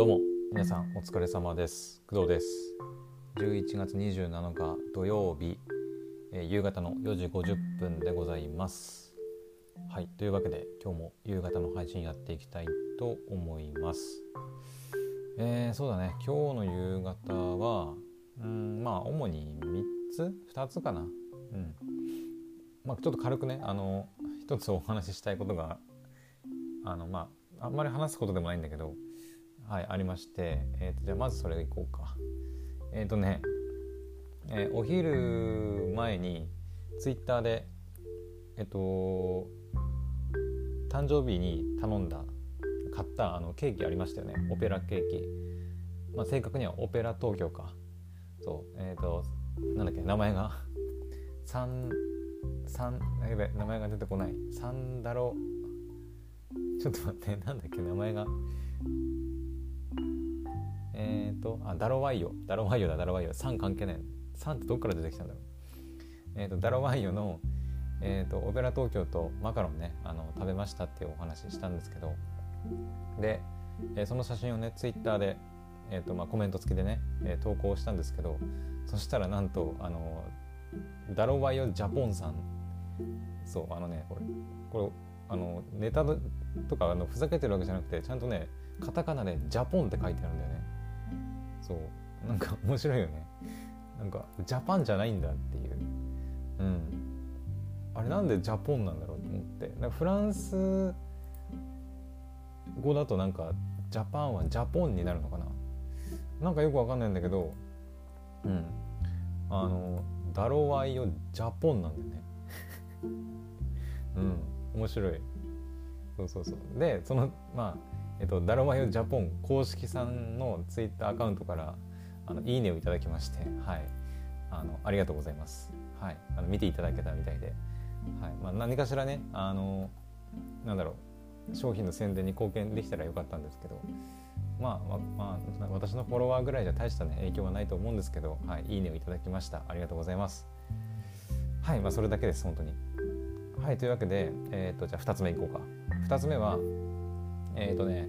どうも。皆さんお疲れ様です。工藤です。11月27日土曜日、えー、夕方の4時50分でございます。はいというわけで今日も夕方の配信やっていきたいと思います。えー、そうだね。今日の夕方はうんまあ主に3つ？2つかな？うん。まあちょっと軽くねあの一つお話ししたいことがあのまああんまり話すことでもないんだけどはいありまして、えーと、じゃあまずそれでいこうか。えっ、ー、とね、えー、お昼前にツイッターでえっ、ー、と誕生日に頼んだ買ったあのケーキありましたよね。オペラケーキ、まあ、正確にはオペラ東京か。そうえっ、ー、となんだっけ名前がサンサンやべ名前が出てこない。サンダロ。ちょっと待ってなんだっけ名前が。えっ、ー、とあダロワイヨダロワイヨだダロワイヨ3関係ない。3ってどっから出てきたんだろう。えっ、ー、とダロワイヨの、えーと、オペラ東京とマカロンねあの食べましたっていうお話したんですけど。で、えー、その写真をねツイッターで、えーとまあ、コメント付きでね、えー、投稿したんですけど。そしたらなんとあのダロワイヨジャポンさん。そうあのねこれこれあのネタとかあのふざけてるわけじゃなくてちゃんとねカタカナで「ジャポン」って書いてあるんだよね。そう。なんか 面白いよね。なんかジャパンじゃないんだっていう。うん。あれなんでジャポンなんだろうと思って。なんかフランス語だとなんかジャパンはジャポンになるのかな。なんかよくわかんないんだけどうん。あのダロワイよジャポンなんだよね。うん。面白い。そうそうそう。でそのまあえっと、ダロマヨジャポン公式さんのツイッターアカウントからあのいいねをいただきまして、はい、あのありがとうございます。はい、あの見ていただけたみたいで、はい。まあ、何かしらねあのなんだろう。商品の宣伝に貢献できたらよかったんですけど、まあまあ、私のフォロワーぐらいじゃ大した、ね、影響はないと思うんですけど、はい、いいねをいただきました。ありがとうございます。はい、まあ、それだけです本当に。はい。というわけで、えーと、じゃあ2つ目いこうか。2つ目はえっ、ー、とね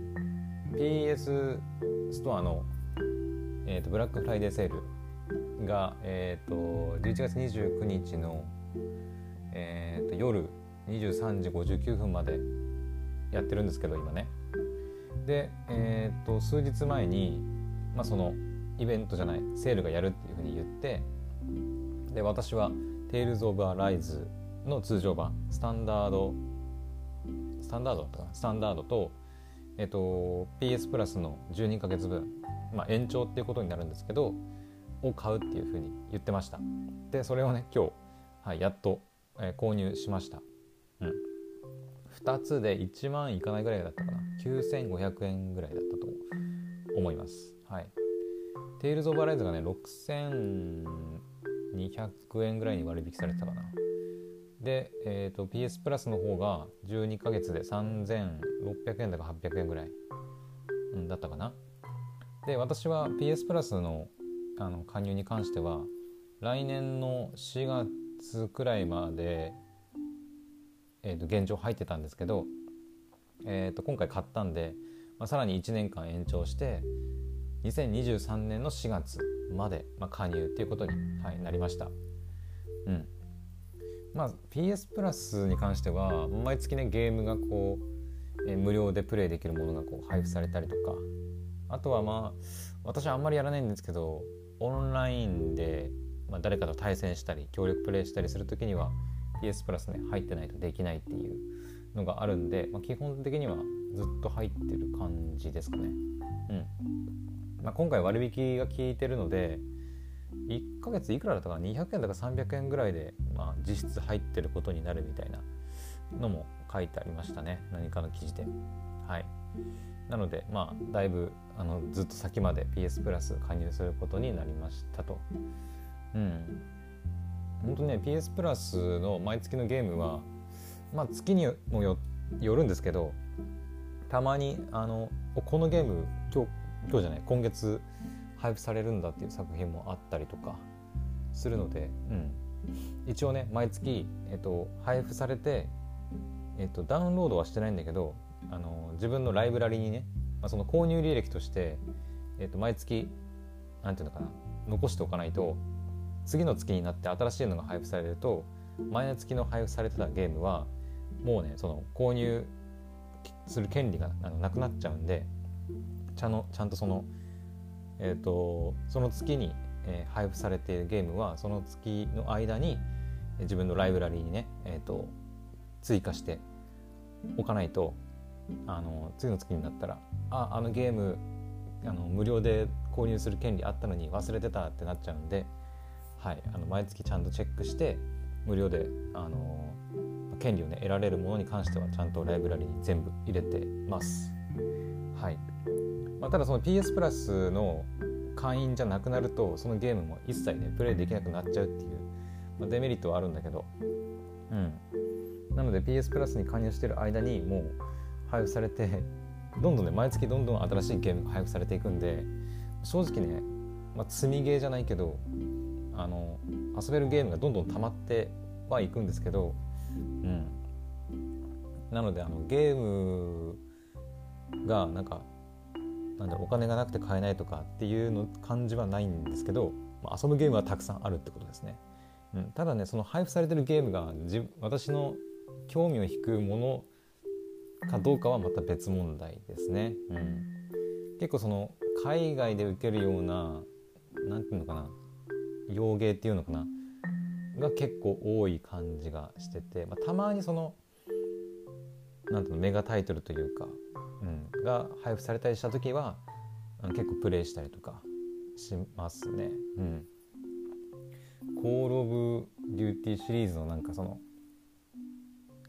PS ストアの、えーと、ブラックフライデーセールが、えーと、11月29日の、えーと、夜23時59分までやってるんですけど今ね。で、えー、と数日前に、まあ、そのイベントじゃないセールがやるっていうふうに言ってで私は「テイルズ・オブ・ア・ライズ」の通常版スタンダードスタンダードだったかなスタンダードとえっと、PS プラスの12ヶ月分、まあ、延長っていうことになるんですけどを買うっていうふうに言ってました。でそれをね今日、はい、やっと、えー、購入しました。うん。2つで1万いかないぐらいだったかな。9500円ぐらいだったと思います。はい。テイルズ・オブ・アライズがね6200円ぐらいに割引されてたかな。で、えーと、PS プラスの方が12ヶ月で600円だか800円ぐらい、うん、だったかな。で私は PS プラスのあの加入に関しては来年の4月くらいまで、えー、と現状入ってたんですけど、えー、と今回買ったんで、まあ、さらに1年間延長して2023年の4月まで、まあ、加入っていうことに、はい、なりました。うん。まあ、PS プラスに関しては毎月ねゲームがこう、え無料でプレイできるものがこう配布されたりとか。あとはまあ私はあんまりやらないんですけどオンラインで、ま、誰かと対戦したり協力プレイしたりする時には PS プラスね入ってないとできないっていうのがあるんで、まあ、基本的にはずっと入ってる感じですかね。うん。まあ、今回割引が効いてるので1ヶ月いくらだったかな？200円だか300円ぐらいで、まあ、実質入ってることになるみたいなのも書いてありましたね。何かの記事で。はい。なのでまあだいぶあのずっと先まで PS プラス加入することになりましたと。うん。本当ね PS プラスの毎月のゲームはまあ月にもよるんですけどたまにあのこのゲーム今日今日じゃない今月配布されるんだっていう作品もあったりとかするので、うん、一応ね毎月、えっと、配布されて、えっと、ダウンロードはしてないんだけどあの自分のライブラリにねまあ、その購入履歴として、えー、と毎月何て言うのかな残しておかないと次の月になって新しいのが配布されると前の月の配布されてたゲームはもうねその購入する権利がなくなっちゃうんでちゃのちゃんとそのえ、ー、とその月に、えー、配布されているゲームはその月の間に自分のライブラリにね、えーと、追加しておかないとあの次の月になったらああのゲームあの無料で購入する権利あったのに忘れてたってなっちゃうんで、はい、あの毎月ちゃんとチェックして無料であの権利をね得られるものに関してはちゃんとライブラリに全部入れてます。はいまあ、ただその PS プラスの会員じゃなくなるとそのゲームも一切ねプレイできなくなっちゃうっていう、まあ、デメリットはあるんだけど、うん、なので PS プラスに加入してる間にもう配布されてどんどんね毎月どんどん新しいゲームが配布されていくんで正直ね、まあ、積みゲーじゃないけどあの遊べるゲームがどんどん溜まってはいくんですけど、うん、なのであのゲームがなんかなんだろうお金がなくて買えないとかっていうの感じはないんですけど、まあ、遊ぶゲームはたくさんあるってことですね。うん、ただねその配布されてるゲームが私の興味を引くものかどうかはまた別問題ですね。うん、結構その海外で受けるような何て言うのかな洋芸っていうのかなが結構多い感じがしてて、まあ、たまにそのなんていうのメガタイトルというか、うん、が配布されたりした時は結構プレイしたりとかしますね。うん、コール・オブ・デューティーシリーズのなんかその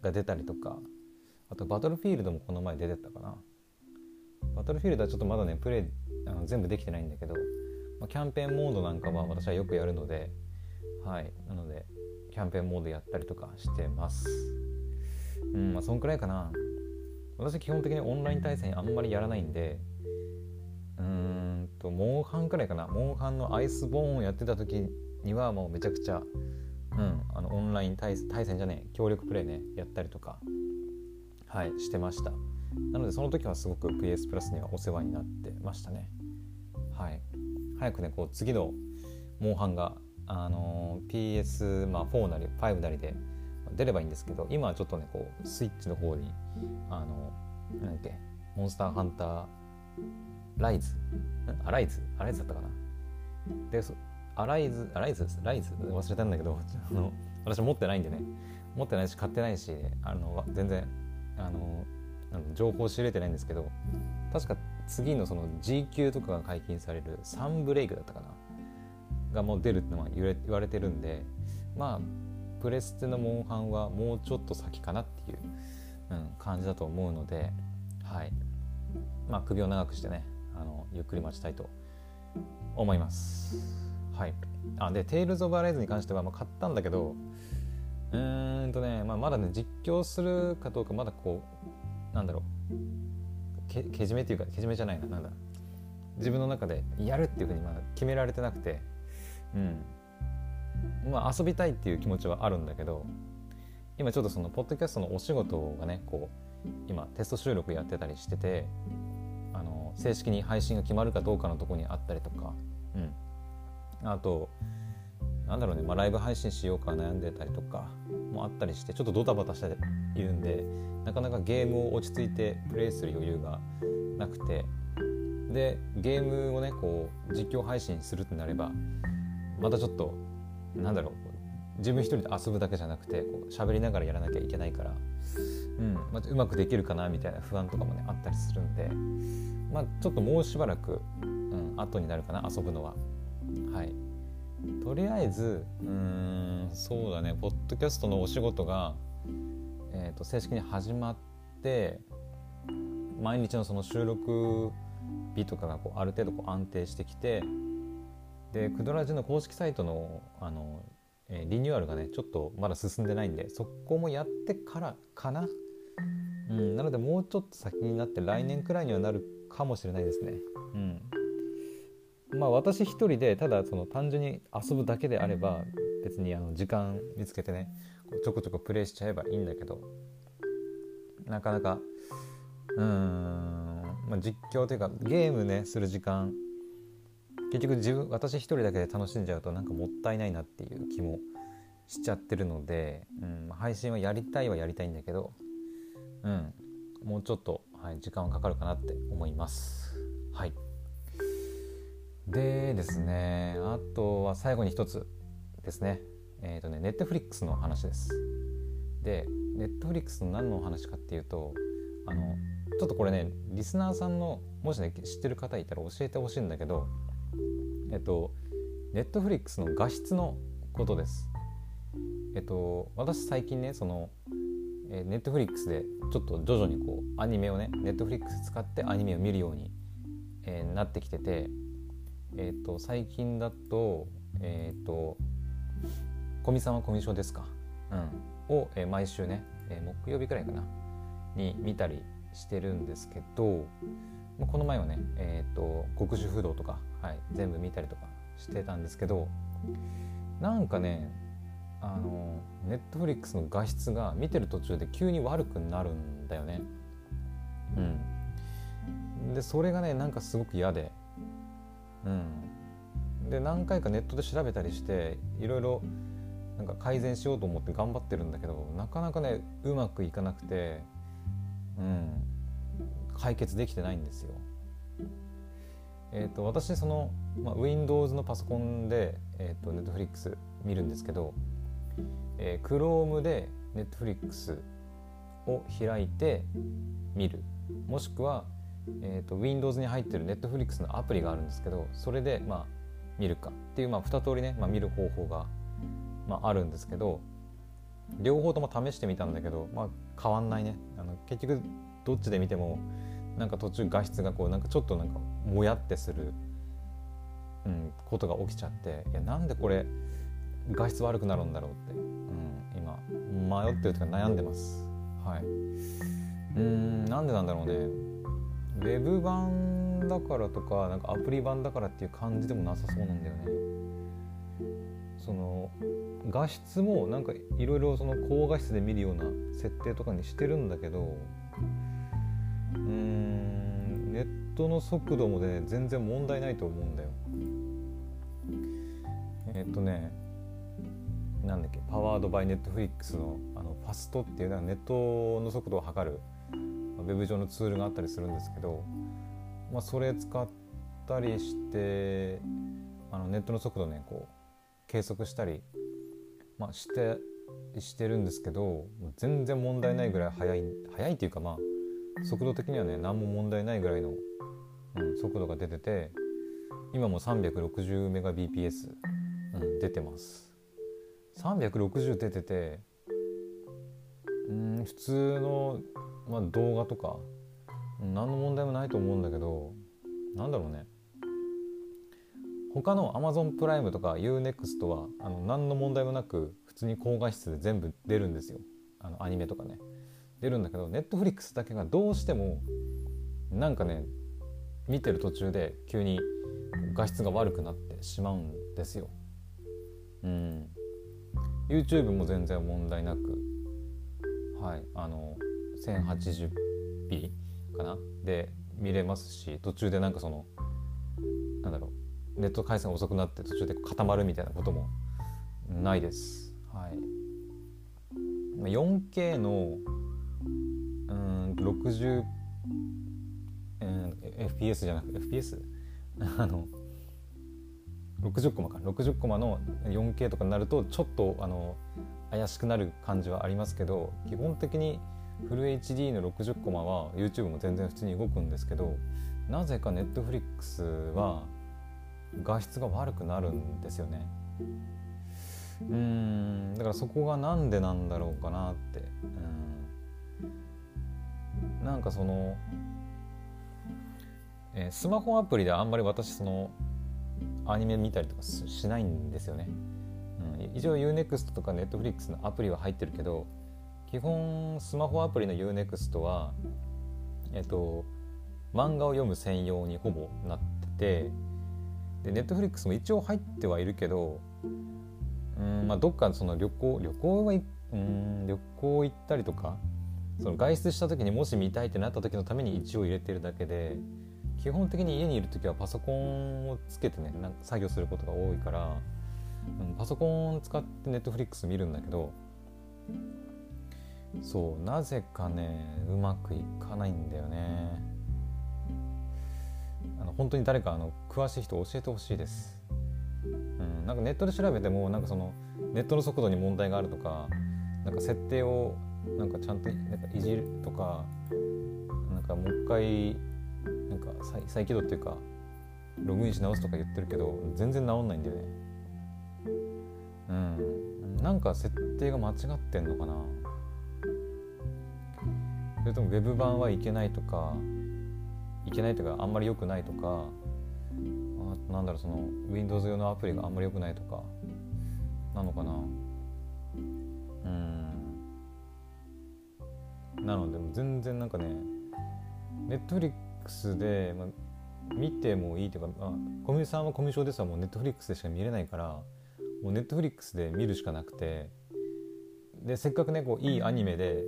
が出たりとかあとバトルフィールドもこの前出てたかな。バトルフィールドはちょっとまだねプレイあの全部できてないんだけど、まあ、キャンペーンモードなんかは私はよくやるのではい。なのでキャンペーンモードやったりとかしてます。うんまあそんくらいかな。私基本的にオンライン対戦あんまりやらないんでうーんとモンハンくらいかな。モンハンのアイスボーンをやってた時にはもうめちゃくちゃうんあのオンライン対戦じゃねえ協力プレイねやったりとかはいしてました。なのでその時はすごく PS プラスにはお世話になってましたね。はい。早くねこう次のモンハンがあの、PS、まあ、4なり5なりで出ればいいんですけど今はちょっとねこうスイッチの方にあのなんだっけモンスターハンターライズ？アライズ？アライズだったかな？でアライズアライズ？ライズ？忘れたんだけどあの私持ってないんでね。持ってないし買ってないしあの全然あの情報を仕入れてないんですけど確か次のその G 級とかが解禁されるサンブレイクだったかな？がもう出るってのは言われてるんでまあプレステのモンハンはもうちょっと先かなっていう、うん、感じだと思うのではい。まあ首を長くしてねあのゆっくり待ちたいと思います。はい。あで「テイルズ・オブ・アライズ」に関しては、まあ、買ったんだけどうーんとね、まあ、まだね実況するかどうかまだこうなんだろう。けけじめっていうかけじめじゃないななんだ自分の中でやるっていうふうにまだ決められてなくてうん。まあ遊びたいっていう気持ちはあるんだけど今ちょっとそのポッドキャストのお仕事がねこう今テスト収録やってたりしててあの正式に配信が決まるかどうかのとこにあったりとか、うん、あとなんだろうね、まあ、ライブ配信しようか悩んでたりとかもあったりしてちょっとドタバタしているんでなかなかゲームを落ち着いてプレイする余裕がなくてでゲームをねこう実況配信するってなればまたちょっとなんだろう自分一人で遊ぶだけじゃなくてこう喋りながらやらなきゃいけないから、うんまあ、うまくできるかなみたいな不安とかもねあったりするんで、まあ、ちょっともうしばらく、うん、後になるかな遊ぶのは。はい。とりあえずうんそうだね。ポッドキャストのお仕事が、えーと、正式に始まって毎日のその収録日とかがこうある程度こう安定してきてでクドラジの公式サイトのあの、えー、リニューアルがねちょっとまだ進んでないんでそこもやってからかな、うん、なのでもうちょっと先になって来年くらいにはなるかもしれないですね。うん。まあ私一人でただその単純に遊ぶだけであれば別にあの時間見つけてねちょこちょこプレイしちゃえばいいんだけどなかなかうーんまあ、実況というかゲームねする時間結局自分私一人だけで楽しんじゃうとなんかもったいないなっていう気もしちゃってるので、うん、配信はやりたいはやりたいんだけど、うん、もうちょっと、はい、時間はかかるかなって思います。はいでですねあとは最後に一つですね。えっ、ー、とねネットフリックスの話です。でネットフリックスの何の話かっていうとあのちょっとこれねリスナーさんのもしね知ってる方いたら教えてほしいんだけどえっとネットフリックスの画質のことです。えっと私最近ねそのネットフリックスでちょっと徐々にこうアニメをねネットフリックス使ってアニメを見るように、えー、なってきててえっと最近だとえっと「古見さんはコミュ障ですか?」うん、を、えー、毎週ね、えー、木曜日くらいかな？に見たりしてるんですけどこの前はね、えーと、国主不動とか、はい、全部見たりとかしてたんですけどなんかねあのネットフリックスの画質が見てる途中で急に悪くなるんだよね。うん、でそれがねなんかすごく嫌で、うん、で何回かネットで調べたりしていろいろなんか改善しようと思って頑張ってるんだけどなかなかねうまくいかなくて、うん、解決できてないんですよ。えーと、私その、まあ、Windows のパソコンで、えーと、Netflix 見るんですけど、えー、Chrome で Netflix を開いて見る。もしくは、えーと、Windows に入ってる Netflix のアプリがあるんですけどそれで、まあ、見るかっていう、まあ、2通りね、まあ、見る方法がまあ、あるんですけど両方とも試してみたんだけど、まあ、変わんないね。あの結局どっちで見てもなんか途中画質がこうなんかちょっとなんかもやってする、うん、ことが起きちゃっていやなんでこれ画質悪くなるんだろうって、うん、今迷ってるというか悩んでます。はい、うんなんでなんだろうね。ウェブ版だからとかなんかアプリ版だからっていう感じでもなさそうなんだよね。その画質もなんかいろいろその高画質で見るような設定とかにしてるんだけどうんネットの速度もね全然問題ないと思うんだよえっとねなんだっけパワードバイネットフリックスのあのファストっていうのはネットの速度を測るウェブ上のツールがあったりするんですけど、まあ、それ使ったりしてあのネットの速度ねこう計測したりまあ、してしてるんですけど全然問題ないぐらい速い速いっていうかまあ速度的にはね何も問題ないぐらいの、うん、速度が出てて今も 360Mbps、うん、出てます。360出ててうん普通の、まあ、動画とか何の問題もないと思うんだけどなんだろうね。他の Amazon プライムとか UNEXT はあの何の問題もなく普通に高画質で全部出るんですよ。あのアニメとかね。出るんだけど Netflix だけがどうしてもなんかね見てる途中で急に画質が悪くなってしまうんですよ。うん。YouTube も全然問題なく。はい。あの 1080p かなで見れますし途中でなんかそのなんだろうネット回線が遅くなって途中で固まるみたいなこともないです。はい、4K のうん60、うん、FPS じゃなくて FPS? あの60コマか60コマの 4K とかになるとちょっとあの怪しくなる感じはありますけど基本的にフル HD の60コマは YouTube も全然普通に動くんですけどなぜか Netflix は画質が悪くなるんですよね。うんだからそこが何でなんだろうかなって。うん。なんかその、えー、スマホアプリであんまり私そのアニメ見たりとかしないんですよね、うん、一応 UNEXT とか Netflix のアプリは入ってるけど基本スマホアプリの UNEXT はえっと漫画を読む専用にほぼなっててでネットフリックスも一応入ってはいるけどうんまあどっかその旅行旅行はうん旅行行ったりとかその外出した時にもし見たいってなった時のために一応入れてるだけで基本的に家にいる時はパソコンをつけてねなんか作業することが多いから、うん、パソコンを使ってネットフリックス見るんだけどそうなぜかねうまくいかないんだよね。あの本当に誰かあの詳しい人教えてほしいです、うん、なんかネットで調べてもなんかそのネットの速度に問題があるとかなんか設定をなんかちゃんとなんかいじるとかなんかもう一回なんか再再起動っていうかログインし直すとか言ってるけど全然治んないんだよね。うんなんか設定が間違ってんのかな。それとも Web 版はいけないとかいけないというかあんまり良くないとかあなんだろうその Windows 用のアプリがあんまり良くないとかなのかな。うん。なので全然なんかねネットフリックスで、まあ、見てもいいというか、まあ、コミュさんはコミュ障ですはもうネットフリックスでしか見れないからもうネットフリックスで見るしかなくてでせっかくねこういいアニメで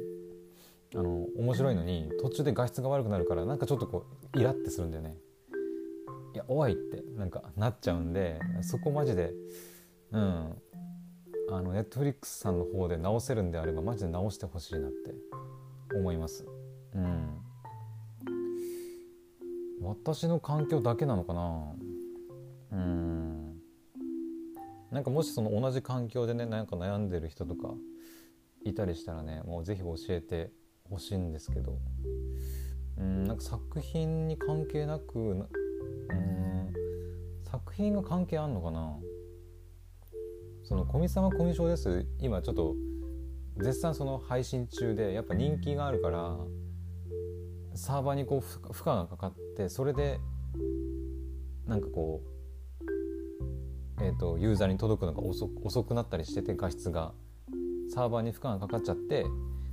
あの面白いのに途中で画質が悪くなるからなんかちょっとこうイラってするんだよね。いやおいってなんかなっちゃうんでそこマジでうん。あのネットフリックスさんの方で直せるんであればマジで直してほしいなって思います。うん。私の環境だけなのかな。うん。なんかもしその同じ環境でねなんか悩んでる人とかいたりしたらねもう是非教えてほしいんですけど。うんなんか作品に関係なくうん作品が関係あんのかな？その「古見様古見症です」今ちょっと絶賛その配信中でやっぱ人気があるからサーバーにこう負荷がかかってそれでなんかこうえーと、ユーザーに届くのが遅くなったりしてて画質が。サーバーに負荷がかかっちゃって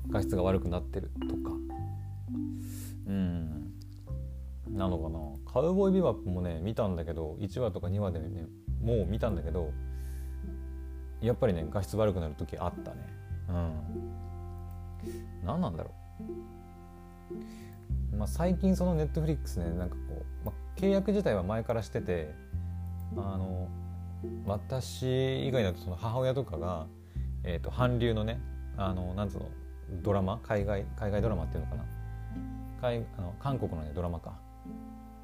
画質が悪くなってるとか。うん。なのかな。カウボーイビバップもね見たんだけど1話とか2話でねもう見たんだけどやっぱりね画質悪くなる時あったね。うん。何なんだろう。まあ最近そのネットフリックスねなんかこう、まあ、契約自体は前からしててあの私以外だとその母親とかが、えーと、韓流のねあのなんつうのドラマ？海外海外ドラマっていうのかな？海あの韓国のねドラマか。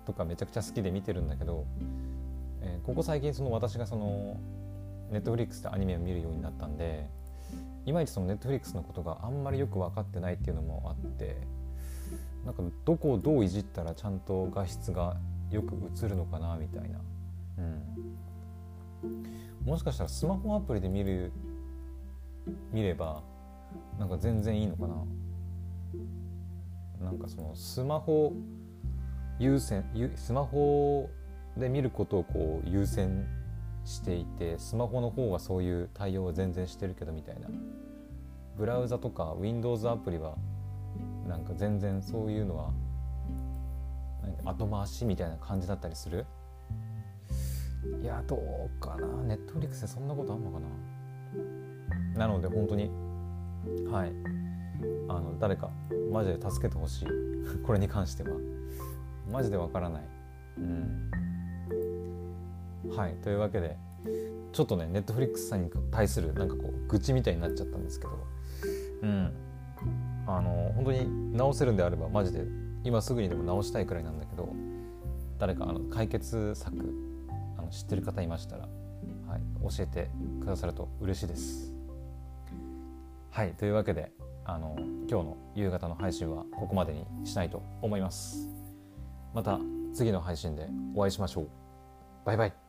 とかめちゃくちゃ好きで見てるんだけど、えー、ここ最近その私がそのネットフリックスでアニメを見るようになったんでいまいちそのネットフリックスのことがあんまりよく分かってないっていうのもあってなんかどこをどういじったらちゃんと画質がよく映るのかなみたいな、うん、もしかしたらスマホアプリで見る見ればなんか全然いいのかな。なんかそのスマホ優先スマホで見ることをこう優先していてスマホの方がそういう対応は全然してるけどみたいな。ブラウザとか Windows アプリはなんか全然そういうのは後回しみたいな感じだったりする？いやどうかな。ネットフリックスでそんなことあんのかな。なので本当にはい。あの誰かマジで助けてほしい。これに関しては。マジでわからない。うん。はい。というわけでちょっとねネットフリックスさんに対するなんかこう愚痴みたいになっちゃったんですけど。うん。あの本当に直せるんであればマジで今すぐにでも直したいくらいなんだけど誰かあの解決策あの知ってる方いましたら、はい、教えてくださると嬉しいです。はいというわけであの今日の夕方の配信はここまでにしたいと思います。また次の配信でお会いしましょう。バイバイ。